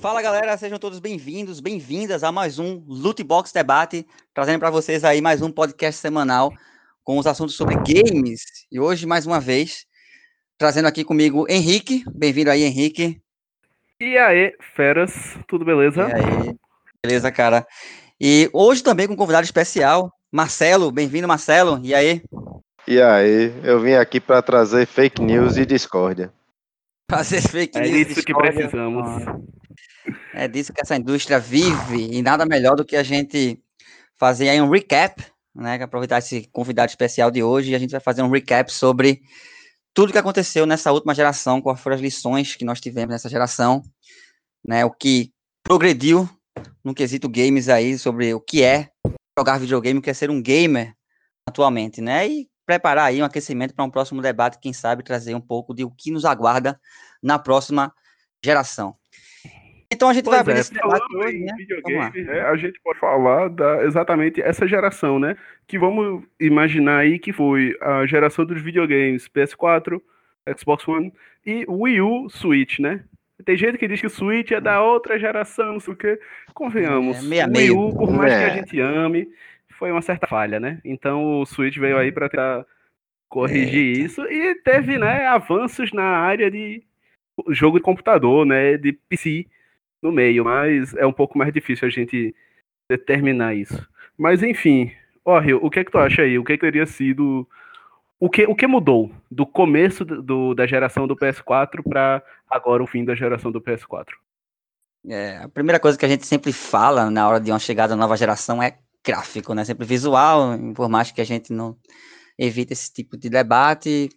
Fala galera, sejam todos bem-vindos, bem-vindas a mais um Loot Box Debate, trazendo para vocês aí mais um podcast semanal com os assuntos sobre games. E hoje, mais uma vez, trazendo aqui comigo Henrique. Bem-vindo aí, Henrique. E aí, feras, tudo beleza? E aí, beleza, cara. E hoje também com um convidado especial, Marcelo. Bem-vindo, Marcelo. E aí? E aí, eu vim aqui para trazer fake news e discórdia. Fazer fake É news. isso que discórdia. precisamos. É disso que essa indústria vive e nada melhor do que a gente fazer aí um recap, né? que Aproveitar esse convidado especial de hoje e a gente vai fazer um recap sobre tudo que aconteceu nessa última geração, quais foram as lições que nós tivemos nessa geração, né? O que progrediu no quesito games aí sobre o que é jogar videogame, o que é ser um gamer atualmente, né? E preparar aí um aquecimento para um próximo debate, quem sabe trazer um pouco de o que nos aguarda na próxima geração. Então a gente vai Pois abrir é, esse debate hoje, em né? videogame, é, a gente pode falar da exatamente essa geração, né? Que vamos imaginar aí que foi a geração dos videogames PS4, Xbox One e Wii U, Switch, né? Tem gente que diz que o Switch é da outra geração, não sei o quê. Convenhamos, É, meia o Wii. U, por mais que a É. gente ame, foi uma certa falha, né? Então o Switch veio aí para tentar corrigir Eita. isso e teve, né, avanços na área de jogo de computador, né, de PC no meio, mas é um pouco mais difícil a gente determinar isso. Mas enfim, ó, Rio, o que é que tu acha aí? O que, é que teria sido o que, o que mudou do começo do, da geração do PS4 para agora o fim da geração do PS4? É, a primeira coisa que a gente sempre fala na hora de uma chegada da nova geração é gráfico, né? Sempre visual, por mais que a gente não evite esse tipo de debate.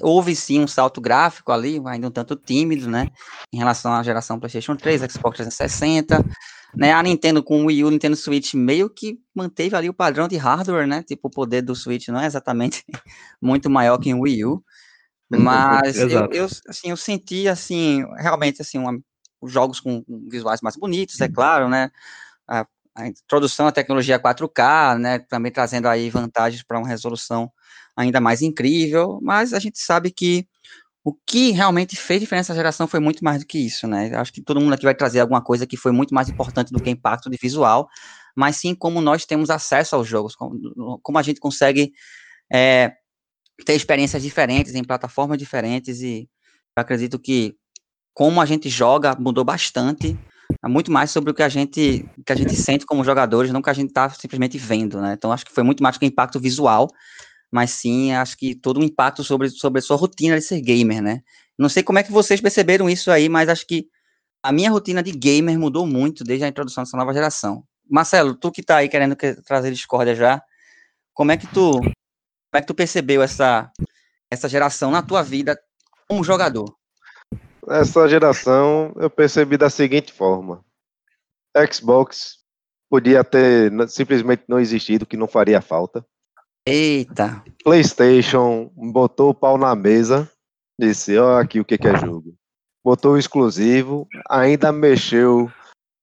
Houve sim um salto gráfico ali, ainda um tanto tímido, né? Em relação à geração PlayStation 3, Xbox 360. Né, a Nintendo com o Wii U, Nintendo Switch meio que manteve ali o padrão de hardware, né? Tipo, o poder do Switch não é exatamente muito maior que o Wii U. Mas eu, eu, assim, eu senti assim, realmente assim, uma, os jogos com com visuais mais bonitos, é claro, né? A, a introdução à tecnologia 4K, né? Também trazendo aí vantagens para uma resolução ainda mais incrível, mas a gente sabe que o que realmente fez diferença na geração foi muito mais do que isso, né? Acho que todo mundo aqui vai trazer alguma coisa que foi muito mais importante do que impacto de visual, mas sim como nós temos acesso aos jogos, como, como a gente consegue é, ter experiências diferentes em plataformas diferentes e acredito que como a gente joga mudou bastante, é muito mais sobre o que a gente que a gente sente como jogadores, não o que a gente está simplesmente vendo, né? Então acho que foi muito mais que impacto visual, mas sim acho que todo o impacto sobre sobre a sua rotina de ser gamer, né? Não sei como é que vocês perceberam isso aí, mas acho que a minha rotina de gamer mudou muito desde a introdução dessa nova geração. Marcelo, tu que tá aí querendo que- trazer discórdia já, como é que tu como é que tu percebeu essa essa geração na tua vida como jogador? Essa geração eu percebi da seguinte forma: Xbox podia ter simplesmente não existido, que não faria falta. Eita, PlayStation botou o pau na mesa, disse: Ó, aqui o que, que é jogo. Botou o exclusivo, ainda mexeu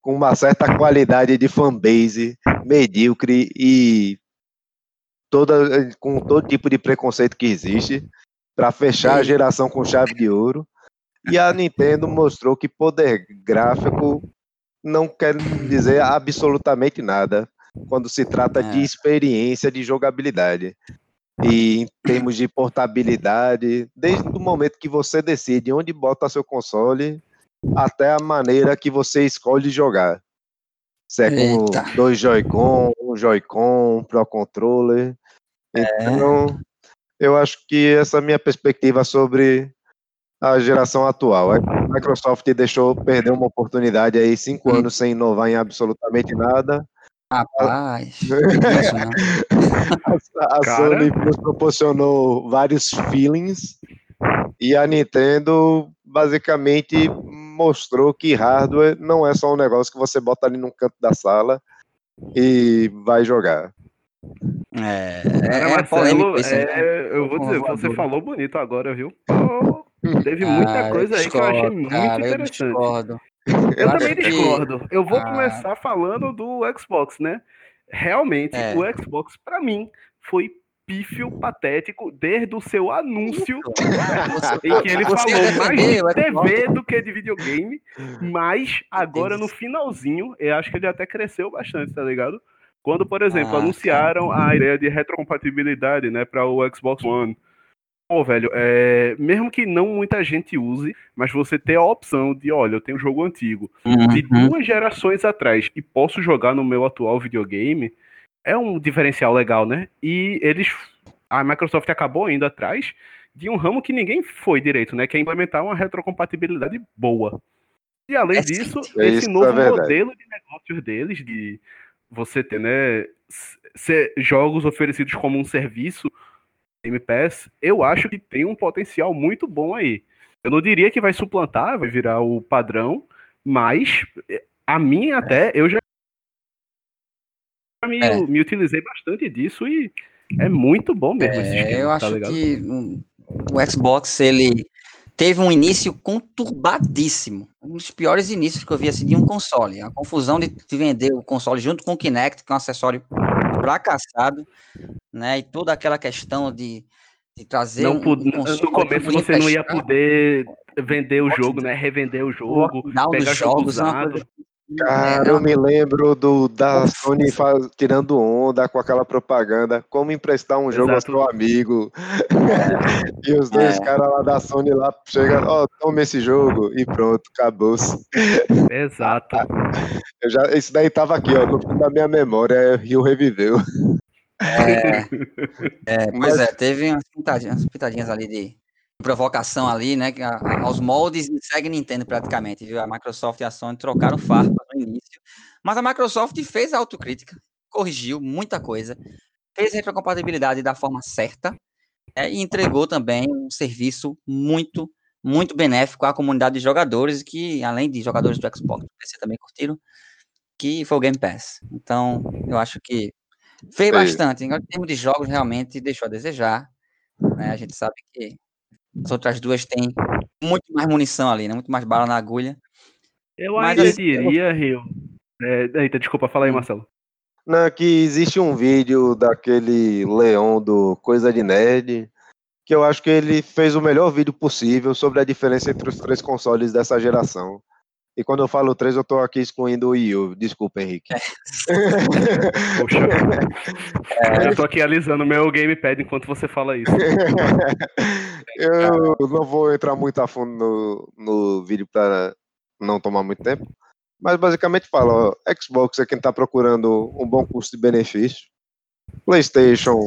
com uma certa qualidade de fanbase medíocre e toda, com todo tipo de preconceito que existe para fechar a geração com chave de ouro. E a Nintendo mostrou que poder gráfico não quer dizer absolutamente nada quando se trata de É. experiência de jogabilidade. E em termos de portabilidade, desde o momento que você decide onde bota seu console, até a maneira que você escolhe jogar. Se é com Eita. dois Joy-Con, um Joy-Con, Pro Controller. Então, eu acho que essa é a minha perspectiva sobre a geração atual. A Microsoft deixou perder uma oportunidade aí, cinco Hum. anos sem inovar em absolutamente nada. Rapaz. é isso não. A, a. Sony nos proporcionou vários feelings e a Nintendo basicamente mostrou que hardware não é só um negócio que você bota ali num canto da sala e vai jogar. É, é, é Marcelo, né? é, eu vou dizer, você falou bonito agora, viu? Teve muita Ah, coisa aí que eu achei muito cara, Eu interessante. discordo. Eu também que- discordo. Eu vou Ah. começar falando do Xbox, né? Realmente, É. o Xbox, pra mim, foi pífio, patético, desde o seu anúncio, em que ele falou mais de. TV do que de videogame, mas agora no finalzinho, eu acho que ele até cresceu bastante, tá ligado? Quando, por exemplo, Ah, anunciaram a ideia de retrocompatibilidade, né, para o Xbox One. Pô, velho, é, mesmo que não muita gente use, mas você ter a opção de, olha, eu tenho um jogo antigo de Uhum. duas gerações atrás e posso jogar no meu atual videogame, é um diferencial legal, né? E eles. A Microsoft acabou indo atrás de um ramo que ninguém foi direito, né? Que é implementar uma retrocompatibilidade boa. E além É disso, É esse novo é modelo de negócios deles, de você ter, né, ser jogos oferecidos como um serviço, Game Pass, eu acho que tem um potencial muito bom aí. Eu não diria que vai suplantar, vai virar o padrão, mas eh, a mim até, eu já me, É. me utilizei bastante disso e é muito bom mesmo esse É, esquema, eu tá acho ligado? que o Xbox ele teve um início conturbadíssimo, um dos piores inícios que eu vi assim, de um console. A confusão de, de vender o console junto com o Kinect, que é um acessório fracassado, né? E toda aquela questão de, de trazer Não um, um no começo você não ia poder vender o jogo, né? Revender o jogo, pegar dos jogo jogos, é usado. Cara, É, eu me lembro do da. Sony faz- tirando onda com aquela propaganda, como emprestar um jogo Exato. ao seu amigo. e os dois É. caras lá da Sony lá chegam, ó, toma esse jogo e pronto, acabou-se. Exato. Eu já, isso daí tava aqui, ó, no fundo da minha memória, Rio reviveu. É, é, pois Mas- é, teve umas pitadinhas, umas pitadinhas ali de provocação ali, né? aos moldes de segue Nintendo praticamente, viu? A Microsoft e a Sony trocaram farpas no início, mas a Microsoft fez a autocrítica, corrigiu muita coisa, fez a retrocompatibilidade da forma certa é, e entregou também um serviço muito, muito benéfico à comunidade de jogadores, que além de jogadores do Xbox, também curtiram, que foi o Game Pass. Então, eu acho que fez Fez. bastante. Em termos de jogos, realmente deixou a desejar. né? A gente sabe que as outras duas têm muito mais munição ali, né? Muito mais bala na agulha. Eu Mas ainda assim, diria, Rio. É, eita, desculpa, fala aí, Hum. Marcelo. Não, que existe um vídeo daquele Leão do Coisa de Nerd, que eu acho que ele fez o melhor vídeo possível sobre a diferença entre os três consoles dessa geração. E quando eu falo três, eu tô aqui excluindo o Wii U. Desculpa, Henrique. Poxa. Eu tô aqui alisando meu gamepad enquanto você fala isso. eu não vou entrar muito a fundo no, no vídeo para não tomar muito tempo. Mas basicamente fala, ó, Xbox é quem está procurando um bom custo-benefício. PlayStation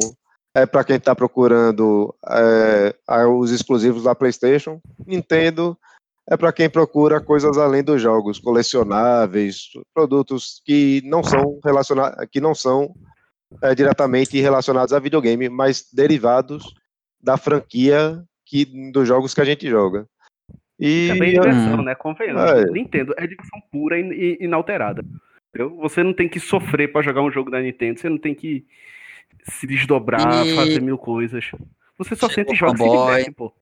é para quem está procurando é, os exclusivos da PlayStation. Nintendo é para quem procura coisas além dos jogos, colecionáveis, produtos que não são relacionados, que não são é, diretamente relacionados a videogame, mas derivados da franquia que, dos jogos que a gente joga. E É bem diversão, né? Convenhamos. É. Nintendo é diversão pura e inalterada. Entendeu? Você não tem que sofrer pra jogar um jogo da Nintendo, você não tem que se desdobrar, E- fazer mil coisas. Você só Chegou sente joga e se diverte, pô.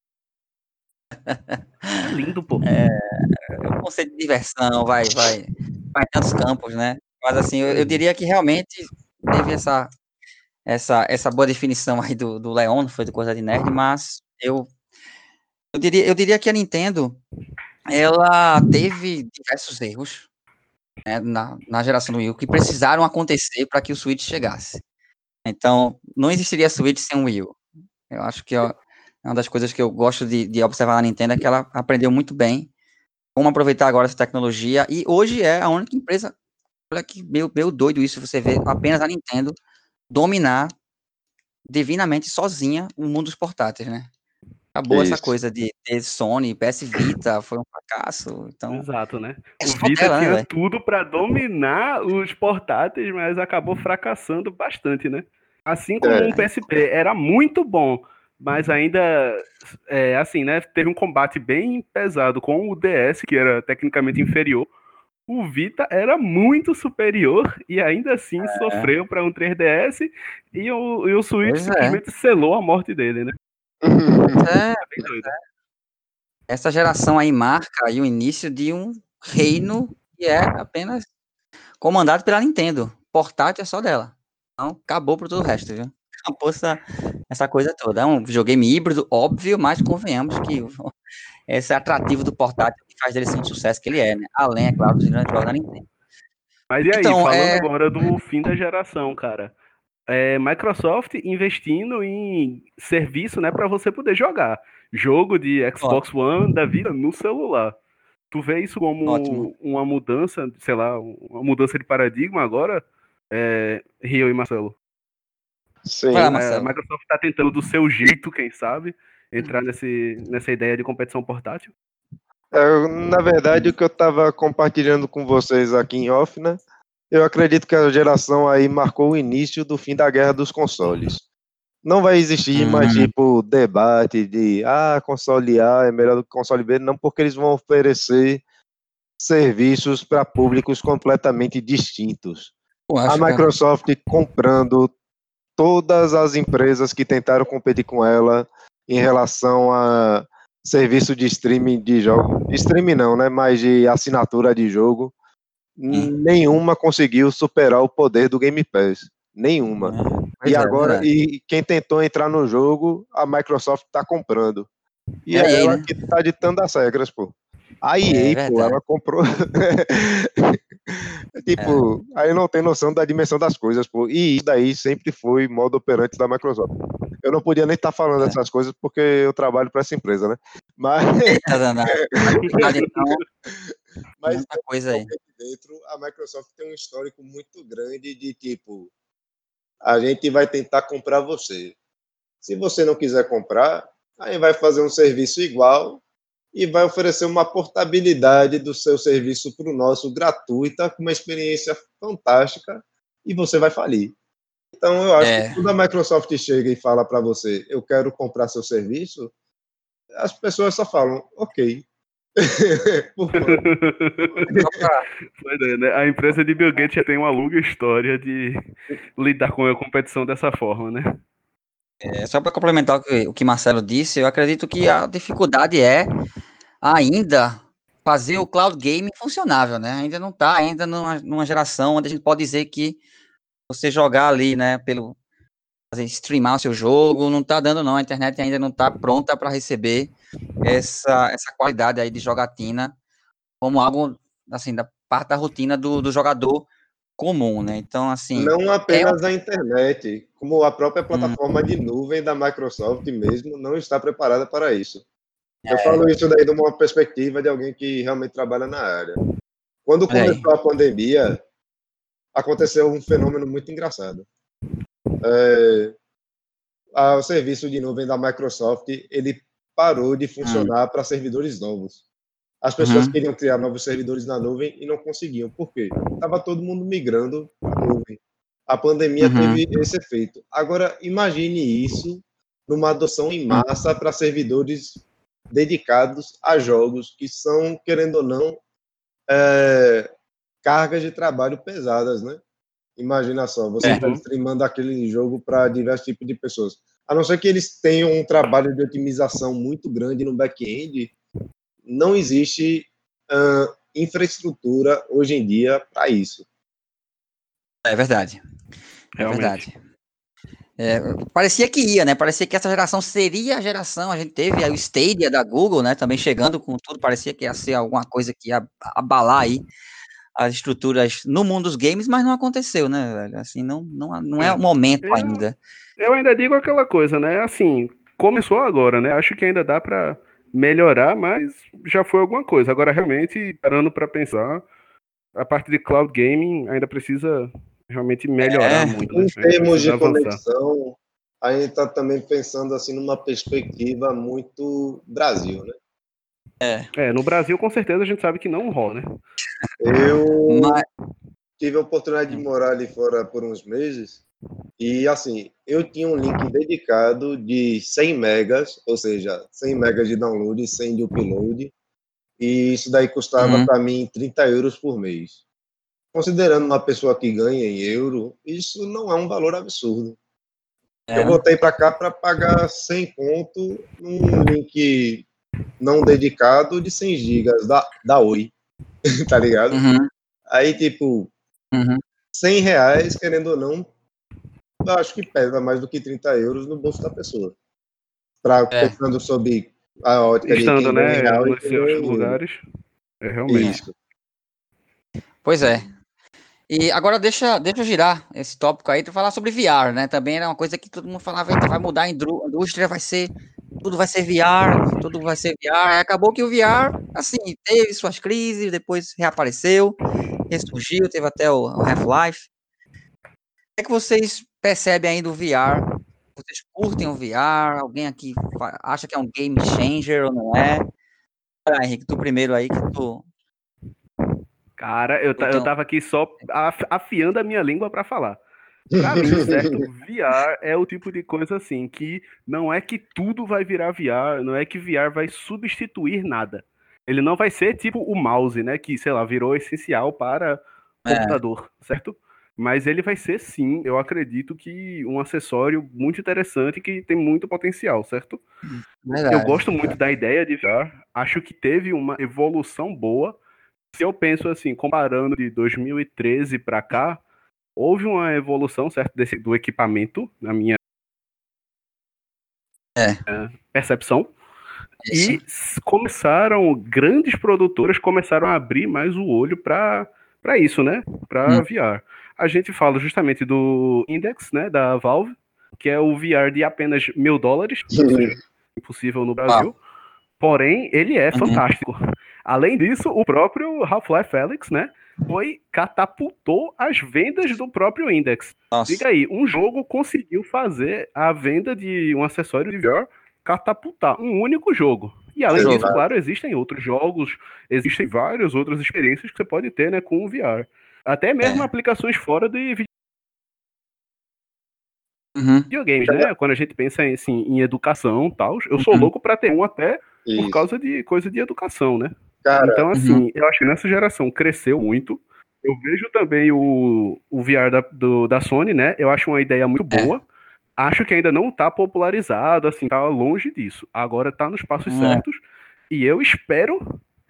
É lindo, pô. o conceito de diversão vai, vai, vai tantos campos, né? Mas assim, eu, eu diria que realmente teve essa, essa, essa boa definição aí do, do Leon, foi do Coisa de Nerd, mas eu, eu, diria, eu diria que a Nintendo, ela teve diversos erros né, na, na geração do Wii U que precisaram acontecer para que o Switch chegasse. Então, não existiria Switch sem o Wii U. Eu acho que ó, é uma das coisas que eu gosto de, de observar na Nintendo é que ela aprendeu muito bem como aproveitar agora essa tecnologia e hoje é a única empresa, olha que meio, meio doido isso, você vê apenas a Nintendo dominar divinamente sozinha o mundo dos portáteis, né? Acabou essa Isso. coisa de ter Sony, PS Vita, foi um fracasso, então Exato, né? é O Vita dela, né, tinha velho? tudo pra dominar os portáteis, mas acabou fracassando bastante, né? Assim como É. um PSP era muito bom, mas ainda é, assim, né? Teve um combate bem pesado com o DS, que era tecnicamente inferior. O Vita era muito superior e ainda assim sofreu para um 3DS e o, e o Switch É. Pois é. simplesmente selou a morte dele, né? É, Bem doido. essa geração aí marca aí o início de um reino que é apenas comandado pela Nintendo. Portátil é só dela. Então, acabou por todo o resto, viu? Essa, essa coisa toda. É um videogame híbrido, óbvio, mas convenhamos que esse atrativo do portátil que faz dele ser um sucesso que ele é, né? Além, é claro, dos grandes jogos da Nintendo. Mas e aí, então, falando é... agora do fim da geração, cara. É, Microsoft investindo em serviço, né, para você poder jogar jogo de Xbox One da vida no celular. Tu vê isso como Ótimo. uma mudança, sei lá, uma mudança de paradigma agora, é, Rio e Marcelo? Sim. É, Marcelo. A Microsoft está tentando do seu jeito, quem sabe, entrar nesse, nessa ideia de competição portátil? É, na verdade, o que eu estava compartilhando com vocês aqui em off, né? Eu acredito que a geração aí marcou o início do fim da guerra dos consoles. Não vai existir hum. mais, tipo, debate de, ah, console A é melhor do que console B, não, porque eles vão oferecer serviços para públicos completamente distintos. a Microsoft que... comprando todas as empresas que tentaram competir com ela em relação a serviço de streaming de jogo, streaming não, né, mas de assinatura de jogo, hum. nenhuma conseguiu superar o poder do Game Pass, nenhuma. É, e é, agora, é. e quem tentou entrar no jogo, a Microsoft está comprando. E é, é ela que está ditando as regras, pô. A EA, é, pô, ela comprou. tipo, é. aí não tem noção da dimensão das coisas, pô. E isso daí sempre foi modo operante da Microsoft. Eu não podia nem estar tá falando é. essas coisas porque eu trabalho para essa empresa, né? Mas. então, Mas muita coisa aí. Dentro, a Microsoft tem um histórico muito grande de tipo, a gente vai tentar comprar você. Se você não quiser comprar, aí vai fazer um serviço igual e vai oferecer uma portabilidade do seu serviço para o nosso gratuita, com uma experiência fantástica, e você vai falir. Então, eu acho é. que quando a Microsoft chega e fala para você, eu quero comprar seu serviço, as pessoas só falam, ok. né? A empresa de Bill Gates já tem uma longa história de lidar com a competição dessa forma, né? É, só para complementar o que, o que Marcelo disse, eu acredito que a dificuldade é ainda fazer o cloud gaming funcionável, né? Ainda não está ainda numa, numa, geração onde a gente pode dizer que você jogar ali, né, pelo fazer streamar o seu jogo, não está dando não, a internet ainda não está pronta para receber essa, essa qualidade aí de jogatina como algo assim da parte da rotina do, do jogador comum, né? Então, assim. Não apenas é... a internet, como a própria plataforma hum. de nuvem da Microsoft mesmo não está preparada para isso. Eu é. falo isso daí de uma perspectiva de alguém que realmente trabalha na área. Quando começou é. a pandemia, aconteceu um fenômeno muito engraçado. É, o serviço de nuvem da Microsoft ele parou de funcionar hum. para servidores novos. As pessoas uhum. queriam criar novos servidores na nuvem e não conseguiam. Por quê? Estava todo mundo migrando para a nuvem. A pandemia uhum. teve esse efeito. Agora, imagine isso numa adoção em massa para servidores dedicados a jogos que são, querendo ou não, é, cargas de trabalho pesadas, né? Imagina só, você está é. streamando aquele jogo para diversos tipos de pessoas. A não ser que eles tenham um trabalho de otimização muito grande no back-end, não existe uh, infraestrutura hoje em dia para isso. É verdade. É verdade. É, parecia que ia, né? Parecia que essa geração seria a geração. A gente teve o Stadia da Google, né? Também chegando com tudo. Parecia que ia ser alguma coisa que ia abalar aí as estruturas no mundo dos games, mas não aconteceu, né? Assim, não, não, não é o momento eu, ainda. Eu ainda digo aquela coisa, né? Assim, começou agora, né? Acho que ainda dá para melhorar, mas já foi alguma coisa. Agora, realmente, parando para pensar, a parte de cloud gaming ainda precisa realmente melhorar é, muito. Né? Em termos de avançar. conexão, a gente está também pensando assim numa perspectiva muito Brasil, né? É. é, no Brasil com certeza a gente sabe que não rola, né? Eu Mas... tive a oportunidade de morar ali fora por uns meses e assim, eu tinha um link dedicado de 100 megas, ou seja, 100 megas de download e 100 de upload, e isso daí custava uhum. para mim 30 euros por mês. Considerando uma pessoa que ganha em euro, isso não é um valor absurdo. É. Eu voltei para cá para pagar 100 pontos num link não dedicado de 100 gigas da, da Oi, tá ligado? Uhum. Aí, tipo, uhum. 100 reais, querendo ou não, eu acho que pesa mais do que 30 euros no bolso da pessoa. Pra, É. Pensando sobre a ótica Estando, de né, real nos seus lugares. É realmente. Isso. Pois é. E agora deixa, deixa eu girar esse tópico aí para falar sobre VR, né? Também era uma coisa que todo mundo falava vai mudar a indústria, vai ser tudo vai ser VR, tudo vai ser VR. Acabou que o VR, assim, teve suas crises, depois reapareceu, ressurgiu, teve até o, Half-Life. O que, é que vocês percebem aí do VR? Vocês curtem o VR? Alguém aqui acha que é um game changer ou não é? Vai, Henrique, tu primeiro aí, que tu Cara, eu, ta- eu Então- tava aqui só af- afiando a minha língua pra falar. Pra mim, certo? VR é o tipo de coisa assim que não é que tudo vai virar VR, não é que VR vai substituir nada. Ele não vai ser tipo o mouse, né? Que, sei lá, virou essencial para É. computador, certo? Mas ele vai ser sim, eu acredito que um acessório muito interessante que tem muito potencial, certo? Eu Verdade. gosto muito da ideia de VR. Acho que teve uma evolução boa. Se eu penso assim, comparando de 2013 para cá, houve uma evolução, certo, desse, do equipamento, na minha É. eh, percepção. Isso. E começaram, grandes produtoras começaram a abrir mais o olho para isso, né? Para Hum. VR. A gente fala justamente do Index, né, da Valve, que é o VR de apenas mil dólares, impossível no Brasil. Porém, ele é Uhum. fantástico. Além disso, o próprio Half-Life Alyx, né, foi catapultou as vendas do próprio Index. Nossa. Diga aí, um jogo conseguiu fazer a venda de um acessório de VR catapultar um único jogo. E além disso, claro, existem outros jogos, existem várias outras experiências que você pode ter, né, com o VR. Até mesmo É. aplicações fora de Uhum. videogames, né? Quando a gente pensa em, assim, em educação e tal, eu sou Uhum. louco pra ter um até por Isso. causa de coisa de educação, né? Cara, Então, assim, eu acho que nessa geração cresceu muito. Eu vejo também o, o VR da, do- da Sony, né? Eu acho uma ideia muito É. boa. Acho que ainda não tá popularizado, assim, tá longe disso. Agora tá nos passos É. certos. E eu espero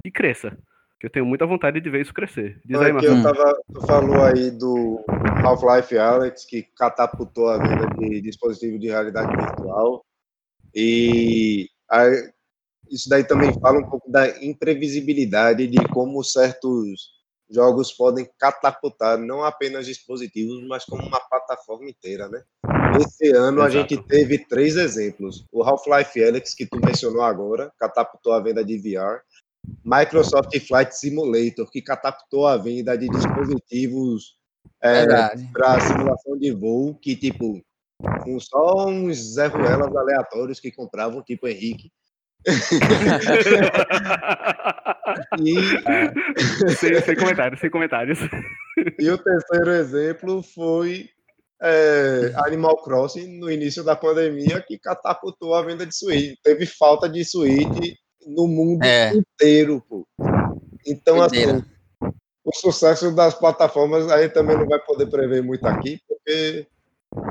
que cresça. Que eu tenho muita vontade de ver isso crescer. Diz aí, Marcelo. eu tava, tu falou aí do Half-Life Alex, que catapultou a venda de dispositivo de realidade virtual. E aí, isso daí também fala um pouco da imprevisibilidade de como certos jogos podem catapultar não apenas dispositivos, mas como uma plataforma inteira, né? Esse ano a Exato. gente teve três exemplos. O Half-Life Alex, que tu mencionou agora, catapultou a venda de VR. Microsoft Flight Simulator, que catapultou a venda de dispositivos é, para simulação de voo, que tipo, com só uns Zé Ruelas aleatórios que compravam, tipo Henrique. E, sem, sem comentários, sem comentários. e o terceiro exemplo foi é, Animal Crossing no início da pandemia, que catapultou a venda de Switch. Teve falta de Switch no mundo É. inteiro, pô. Então, assim, o sucesso das plataformas a gente também não vai poder prever muito aqui, porque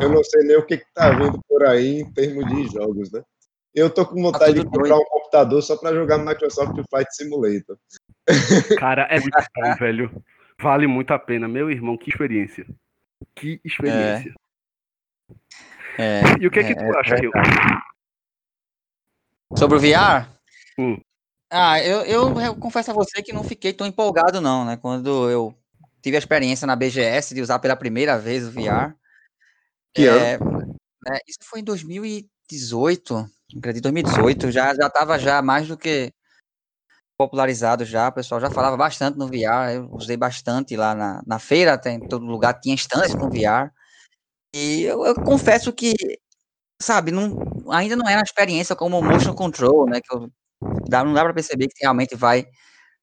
eu não sei nem o que, que tá vindo por aí em termos de jogos, né? Eu tô com vontade de Tá tudo comprar um computador só para jogar Microsoft Flight Simulator. Cara, é muito bom, velho. Vale muito a pena. Meu irmão, que experiência. Que experiência. É. E o que é que É, tu é acha, Rio? Sobre o VR? Hum. Ah, eu, eu, eu confesso a você que não fiquei tão empolgado, não, né? Quando eu tive a experiência na BGS de usar pela primeira vez o VR. Que é, né, isso foi em 2018, acredito, 2018, já já estava já mais do que popularizado já, o pessoal já falava bastante no VR, eu usei bastante lá na, na feira, até em todo lugar tinha stands com VR, e eu, eu confesso que, sabe, não, ainda não é uma experiência como o motion control, né, que eu, dá, não dá para perceber que realmente vai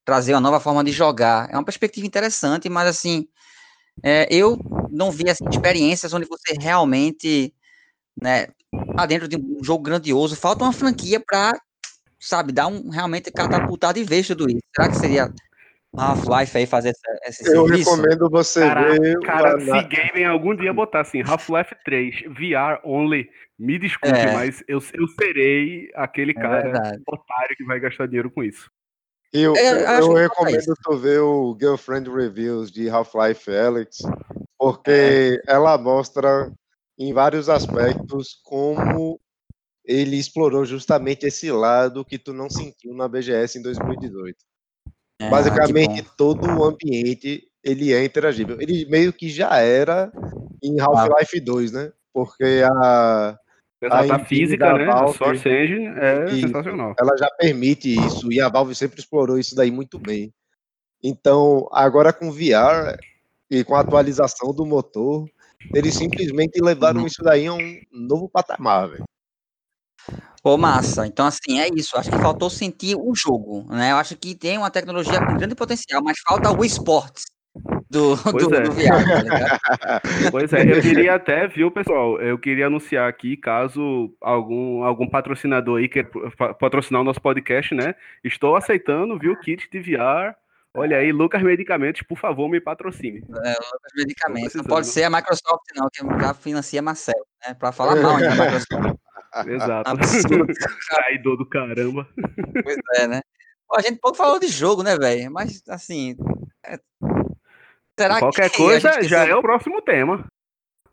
trazer uma nova forma de jogar, é uma perspectiva interessante, mas assim, é, eu não vi assim, experiências onde você realmente, né, tá dentro de um jogo grandioso, falta uma franquia para sabe, dar um realmente catapultar de vez tudo isso. Será que seria Half-Life aí fazer essa, esse Eu serviço? recomendo você Cara, ver cara o se Gaming algum dia botar assim, Half-Life 3, VR only, me desculpe, É. mas eu, eu serei aquele É cara verdade. otário que vai gastar dinheiro com isso. Eu, Eu eu, falta recomendo tu ver o Girlfriend Reviews de Half-Life Alex, É. porque ela mostra em vários aspectos como ele explorou justamente esse lado que tu não sentiu na BGS em 2018. É, Basicamente, todo o ambiente ele é interagível. Ele meio que já era em Half-Life 2, né? Porque a, a, a física, né? Valve, a Source Engine é sensacional. Ela já permite isso e a Valve sempre explorou isso daí muito bem. Então, agora com VR e com a atualização do motor, eles simplesmente levaram uhum. isso daí a um novo patamar, velho. Pô, massa. Então, assim, é isso. Acho que faltou sentir o jogo, né? Eu acho que tem uma tecnologia com grande potencial, mas falta o esportes do, do, é. do VR, tá Pois é, eu queria até, viu, pessoal? Eu queria anunciar aqui, caso algum, algum patrocinador aí queira patrocinar o nosso podcast, né? Estou aceitando, viu, kit de VR Olha aí, Lucas Medicamentos, por favor, me patrocine. É, Lucas Medicamentos. Não pode ser a Microsoft, não, que já financia Marcelo, né? Para falar mal da Microsoft. Exato. Traidor do caramba. Pois é, né? a gente pouco falou de jogo, né, velho? Mas, assim. É... Será Qualquer que coisa já precisa... é o próximo tema.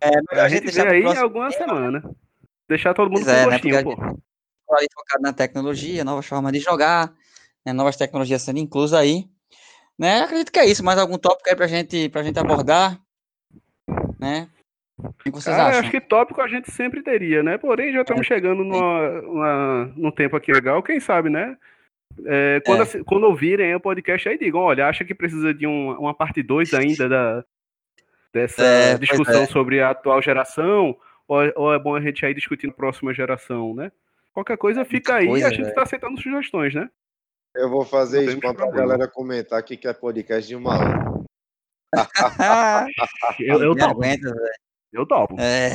É, a, a gente, gente vê aí em alguma semana. Deixar todo mundo pois com é, né, gostinho, né? pô. Gente focado na tecnologia, novas formas de jogar, né, novas tecnologias sendo inclusas aí. Né? Acredito que é isso. Mais algum tópico aí pra gente, pra gente abordar? Né? O que vocês Cara, acham? acho que tópico a gente sempre teria, né? Porém, já estamos é. chegando numa, numa, num tempo aqui legal, quem sabe, né? É, quando, é. quando ouvirem o podcast aí, digam, olha, acha que precisa de um, uma parte 2 ainda da, dessa é, discussão é. sobre a atual geração, ou, ou, é bom a gente aí discutir na próxima geração, né? Qualquer coisa fica aí e a gente está aceitando sugestões, né? Eu vou fazer isso para a galera comentar que quer podcast de uma hora. eu, eu topo. Aguenta, eu topo. É,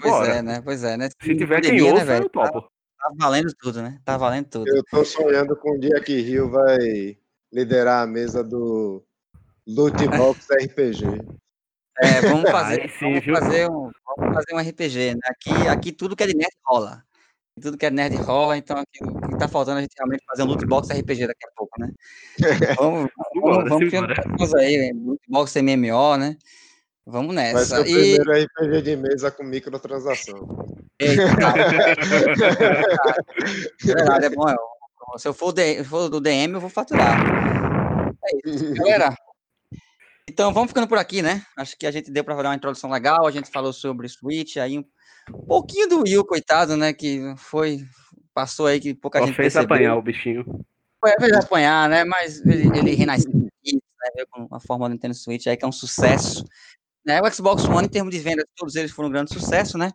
pois Bora. é, né? Pois é, né? Se tiver quem ouça, né, eu topo. Tá, tá, valendo tudo, né? Tá valendo tudo. Eu tô sonhando com um dia que Rio vai liderar a mesa do Loot Box RPG. É, vamos fazer, sim, vamos, fazer um, vamos fazer um RPG, né? Aqui, aqui tudo que é de nerd rola tudo que é nerd rola, então aqui, o que tá faltando é a gente realmente fazer um loot box RPG daqui a pouco, né? Vamos, vamos, vamos vamos aí, loot box MMO, né? Vamos nessa. Vai ser o e... primeiro RPG de mesa com microtransação. Eita, é verdade, é bom. Se eu for, de, for do DM, eu vou faturar. É isso. Galera, então vamos ficando por aqui, né? Acho que a gente deu para dar uma introdução legal, a gente falou sobre Switch, aí um pouquinho do Will, coitado, né? Que foi. Passou aí que pouca Só gente fez percebeu. apanhar o bichinho. Foi, fez apanhar, né? Mas ele, ele renasceu né, com a forma do Nintendo Switch aí, que é um sucesso. Né? O Xbox One, em termos de venda, todos eles foram um grande sucesso, né?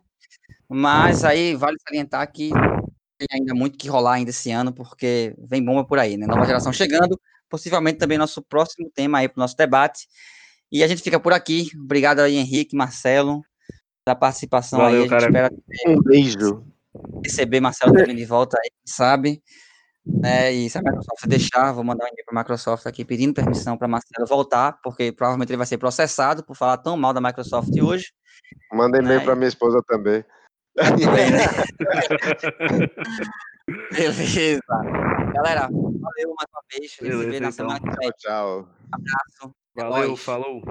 Mas aí vale salientar que tem ainda muito que rolar ainda esse ano, porque vem bomba por aí, né? Nova geração chegando, possivelmente também nosso próximo tema aí para o nosso debate. E a gente fica por aqui. Obrigado aí, Henrique, Marcelo da participação Valeu, aí. A gente cara. espera um beijo. Receber Marcelo também de volta aí, sabe? Né, e se a Microsoft deixar, vou mandar um e-mail para a Microsoft aqui pedindo permissão para Marcelo voltar, porque provavelmente ele vai ser processado por falar tão mal da Microsoft hoje. Manda e-mail né? para minha esposa também. Beleza. Galera, valeu mais uma vez. Beleza, na então. semana que vem. Tchau. Abraço. Valeu, falou.